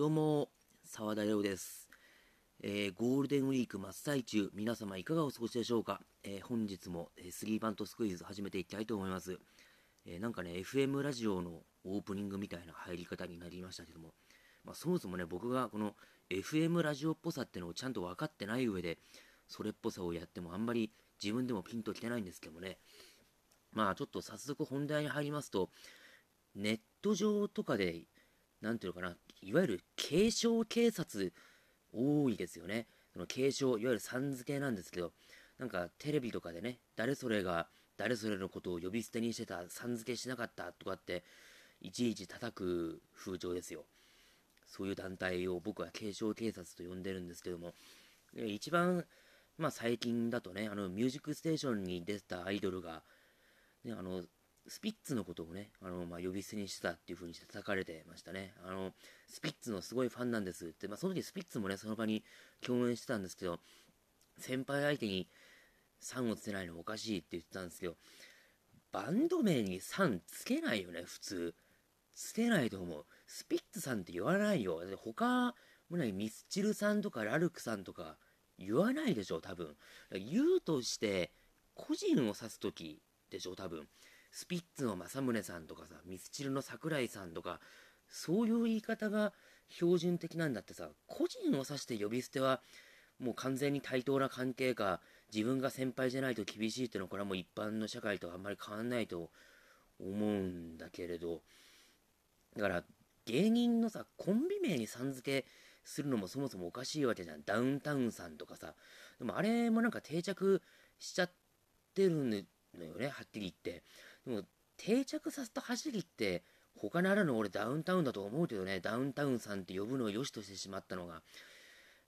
どうも、沢田亮です、えーゴールデンウィーク真っ最中、皆様いかがお過ごしでしょうか、えー本日も、えースリーバントスクイズ始めていきたいと思います。えなんかね、FM ラジオのオープニングみたいな入り方になりましたけども、まあ、そもそもね、僕がこの FM ラジオっぽさってのをちゃんと分かってない上で、それっぽさをやってもあんまり自分でもピンときてないんですけどもね、まあちょっと早速本題に入りますと、ネット上とかで、なんていうのかな、いわゆる継承警察多いですよね。その継承、いわゆるさん付けなんですけど、なんかテレビとかでね、誰それが誰それのことを呼び捨てにしてた、さん付けしなかったとかって、いちいち叩く風潮ですよ。そういう団体を僕は継承警察と呼んでるんですけども、一番、まあ最近だとね、あの、ミュージックステーションに出てたアイドルが、ね、あの、スピッツのことをね、あの、まあ、呼び捨てにしてたっていう風にして叩かれてましたね。あの、スピッツのすごいファンなんですって、まあ、その時スピッツもね、その場に共演してたんですけど、先輩相手に3をつけないのおかしいって言ってたんですけど、バンド名に3つけないよね、普通。つけないと思う。スピッツさんって言わないよ。だって他、もね、ミスチルさんとかラルクさんとか言わないでしょ、多分。言うとして、個人を指すときでしょ、多分。スピッツの正宗さんとかさ、ミスチルの桜井さんとか、そういう言い方が標準的なんだってさ、個人を指して呼び捨ては、もう完全に対等な関係か、自分が先輩じゃないと厳しいっていうのは、これはもう一般の社会とあんまり変わんないと思うんだけれど、だから、芸人のさ、コンビ名にさん付けするのもそもそもおかしいわけじゃん。ダウンタウンさんとかさ。でもあれもなんか定着しちゃってるのよね、はっきり言って。でも定着させた走りって他ならぬ俺ダウンタウンだと思うけどねダウンタウンさんって呼ぶのを良しとしてしまったのが。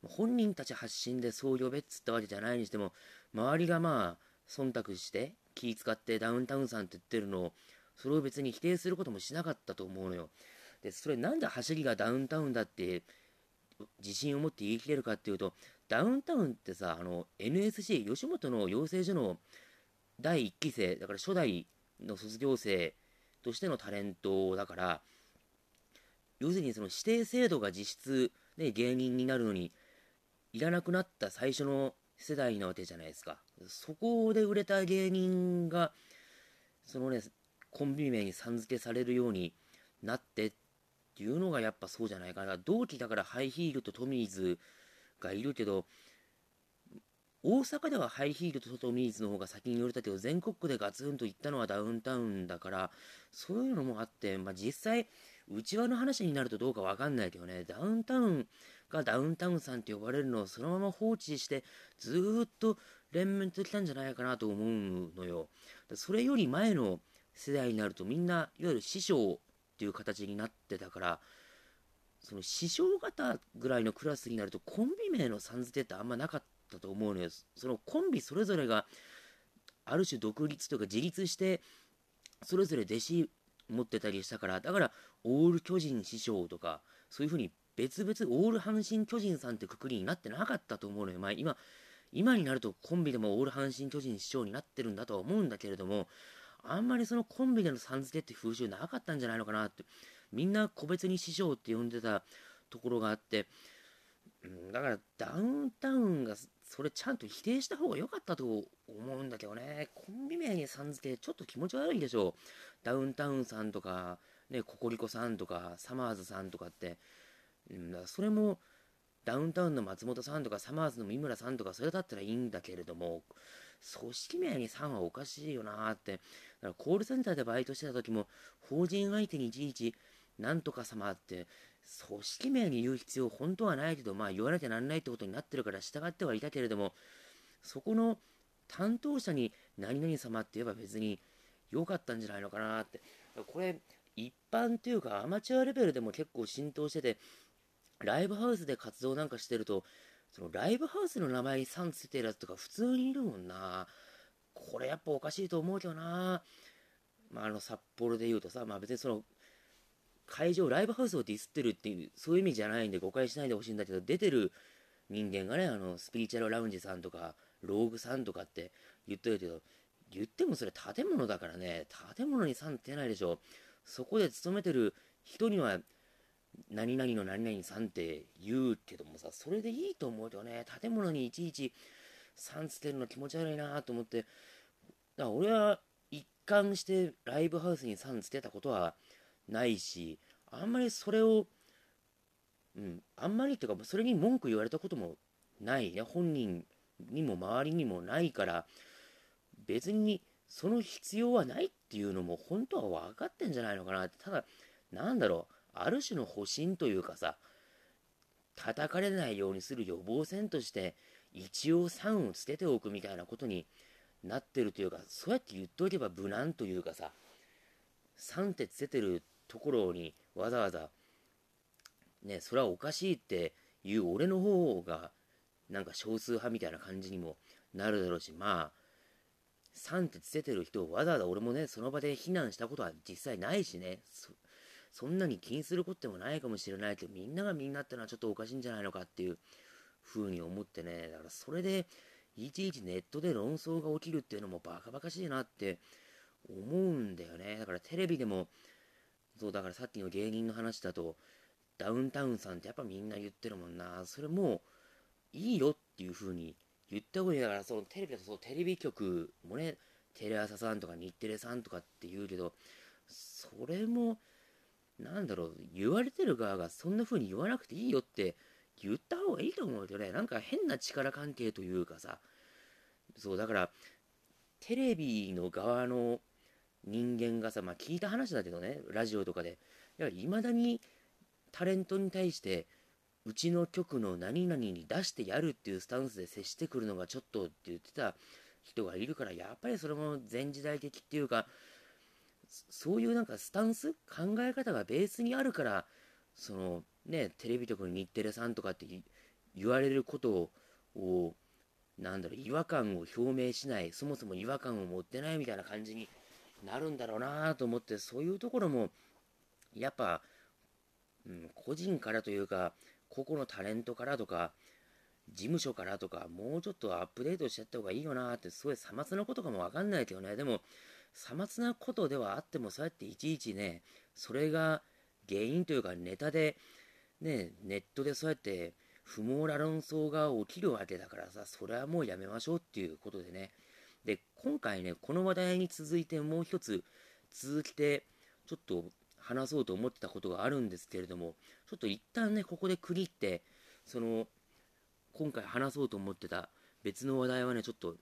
本人たち発信でそう呼べっつったわけじゃないにしても周りがまあ忖度して気使ってダウンタウンさんって言ってるのをそれを別に否定することもしなかったと思うのよ。でそれなんで走りがダウンタウンだって自信を持って言い切れるかっていうとダウンタウンってさあの NSC 吉本の養成所の第1期生だから初代の卒業生としてのタレントだから要するにその指定制度が実質、ね、芸人になるのにいらなくなった最初の世代なわけじゃないですか。そこで売れた芸人がそのねコンビ名にさん付けされるようになってっていうのがやっぱそうじゃないかな。同期だからハイヒールとトミーズがいるけど大阪ではハイヒールとトミーズの方が先に売れたけど全国区でガツンと行ったのはダウンタウンだからそういうのもあって、まあ、実際内輪の話になるとどうかわかんないけどね。ダウンタウンがダウンタウンさんって呼ばれるのをそのまま放置してずっと連綿ときたんじゃないかなと思うのよ。それより前の世代になるとみんないわゆる師匠っていう形になってたからその師匠方ぐらいのクラスになるとコンビ名のさん付けってあんまなかったたと思うのよ。そのコンビそれぞれがある種独立というか自立してそれぞれ弟子持ってたりしたからだからオール巨人師匠とかそういうふうに別々オール阪神巨人さんってくくりになってなかったと思うのよ、まあ、今今になるとコンビでもオール阪神巨人師匠になってるんだとは思うんだけれどもあんまりそのコンビでのさん付けって風習なかったんじゃないのかなってみんな個別に師匠って呼んでたところがあってだからダウンタウンがそれちゃんと否定した方が良かったと思うんだけどね。コンビ名にさん付けちょっと気持ち悪いでしょダウンタウンさんとかねココリコさんとかサマーズさんとかって、ん、だそれもダウンタウンの松本さんとかサマーズの三村さんとかそれだったらいいんだけれども組織名にさんはおかしいよなって。だからコールセンターでバイトしてた時も法人相手にいちいちなんとか様って組織名に言う必要本当はないけどまあ言わなきゃなんないってことになってるから従ってはいたけれどもそこの担当者に何々様って言えば別に良かったんじゃないのかなって。これ一般っていうかアマチュアレベルでも結構浸透しててライブハウスで活動なんかしてるとそのライブハウスの名前にさんついてるやつとか普通にいるもんな。これやっぱおかしいと思うけどな。まあ、あの札幌で言うとさ、まあ、別にその会場ライブハウスをディスってるっていうそういう意味じゃないんで誤解しないでほしいんだけど出てる人間がねあのスピリチュアルラウンジさんとかローグさんとかって言ってるけど言ってもそれ建物だからね建物にさんってないでしょそこで勤めてる人には何々の何々さんって言うけどもさ、それでいいと思うよね。建物にいちいちさんつけるの気持ち悪いなと思って、だから俺は一貫してライブハウスにさんつけたことはないし、あんまりそれを、うん、あんまりっていうか、それに文句言われたこともないね。本人にも周りにもないから、別にその必要はないっていうのも本当は分かってんじゃないのかなって。ただ、なんだろう、ある種の保身というかさ、叩かれないようにする予防線として、一応3を捨てておくみたいなことになってるというか、そうやって言っとけば無難というかさ、3って捨ててるところにわざわざ、ね、それはおかしいっていう俺の方が、なんか少数派みたいな感じにもなるだろうし、まあ、3って捨ててる人をわざわざ俺もね、その場で非難したことは実際ないしね、そんなに気にすることでもないかもしれないけど、みんながみんなってのはちょっとおかしいんじゃないのかっていう風に思ってね、だからそれで、いちいちネットで論争が起きるっていうのもバカバカしいなって思うんだよね。だからテレビでも、そうだからさっきの芸人の話だと、ダウンタウンさんってやっぱみんな言ってるもんな。それもいいよっていう風に言った方がいいだから、そのテレビだとそうテレビ局もね、テレ朝さんとか日テレさんとかって言うけど、それも、なんだろう、言われてる側がそんな風に言わなくていいよって言った方がいいと思うよね。なんか変な力関係というかさ、そう、だから、テレビの側の人間がさ、まあ聞いた話だけどね、ラジオとかで、いまだにタレントに対して、うちの局の何々に出してやるっていうスタンスで接してくるのがちょっとって言ってた人がいるから、やっぱりそれも前時代的っていうか、そういうなんかスタンス考え方がベースにあるからそのねテレビ局の日テレさんとかって言われることをなんだろう違和感を表明しないそもそも違和感を持ってないみたいな感じになるんだろうなと思ってそういうところもやっぱ、うん、個人からというか個々のタレントからとか事務所からとかもうちょっとアップデートしちゃった方がいいよなってすごいさまつなことかもわかんないけどねでもさまつなことではあっても、そうやっていちいちね、それが原因というかネタで、ね、ネットでそうやって不毛な論争が起きるわけだからさ、それはもうやめましょうっていうことでね。で、今回ね、この話題に続いてもう一つ続けて、ちょっと話そうと思ってたことがあるんですけれども、ちょっと一旦ね、ここで区切って、その、今回話そうと思ってた別の話題はね、ちょっと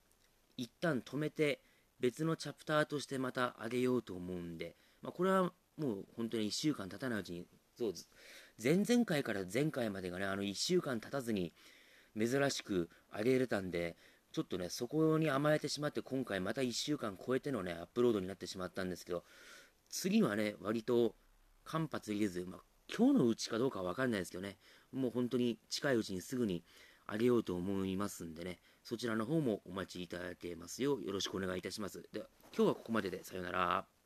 一旦止めて、別のチャプターとしてまた上げようと思うんで、まあ、これはもう本当に1週間経たないうちに、そう前々回から前回までがね、あの1週間経たずに珍しく上げれたんで、ちょっとね、そこに甘えてしまって、今回また1週間超えてのね、アップロードになってしまったんですけど、次はね、割と間髪入れず、まあ、今日のうちかどうかわかんないですけどね、もう本当に近いうちにすぐにあげようと思いますんでね、そちらの方もお待ちいただけますようよろしくお願いいたします。では、今日はここまででさよなら。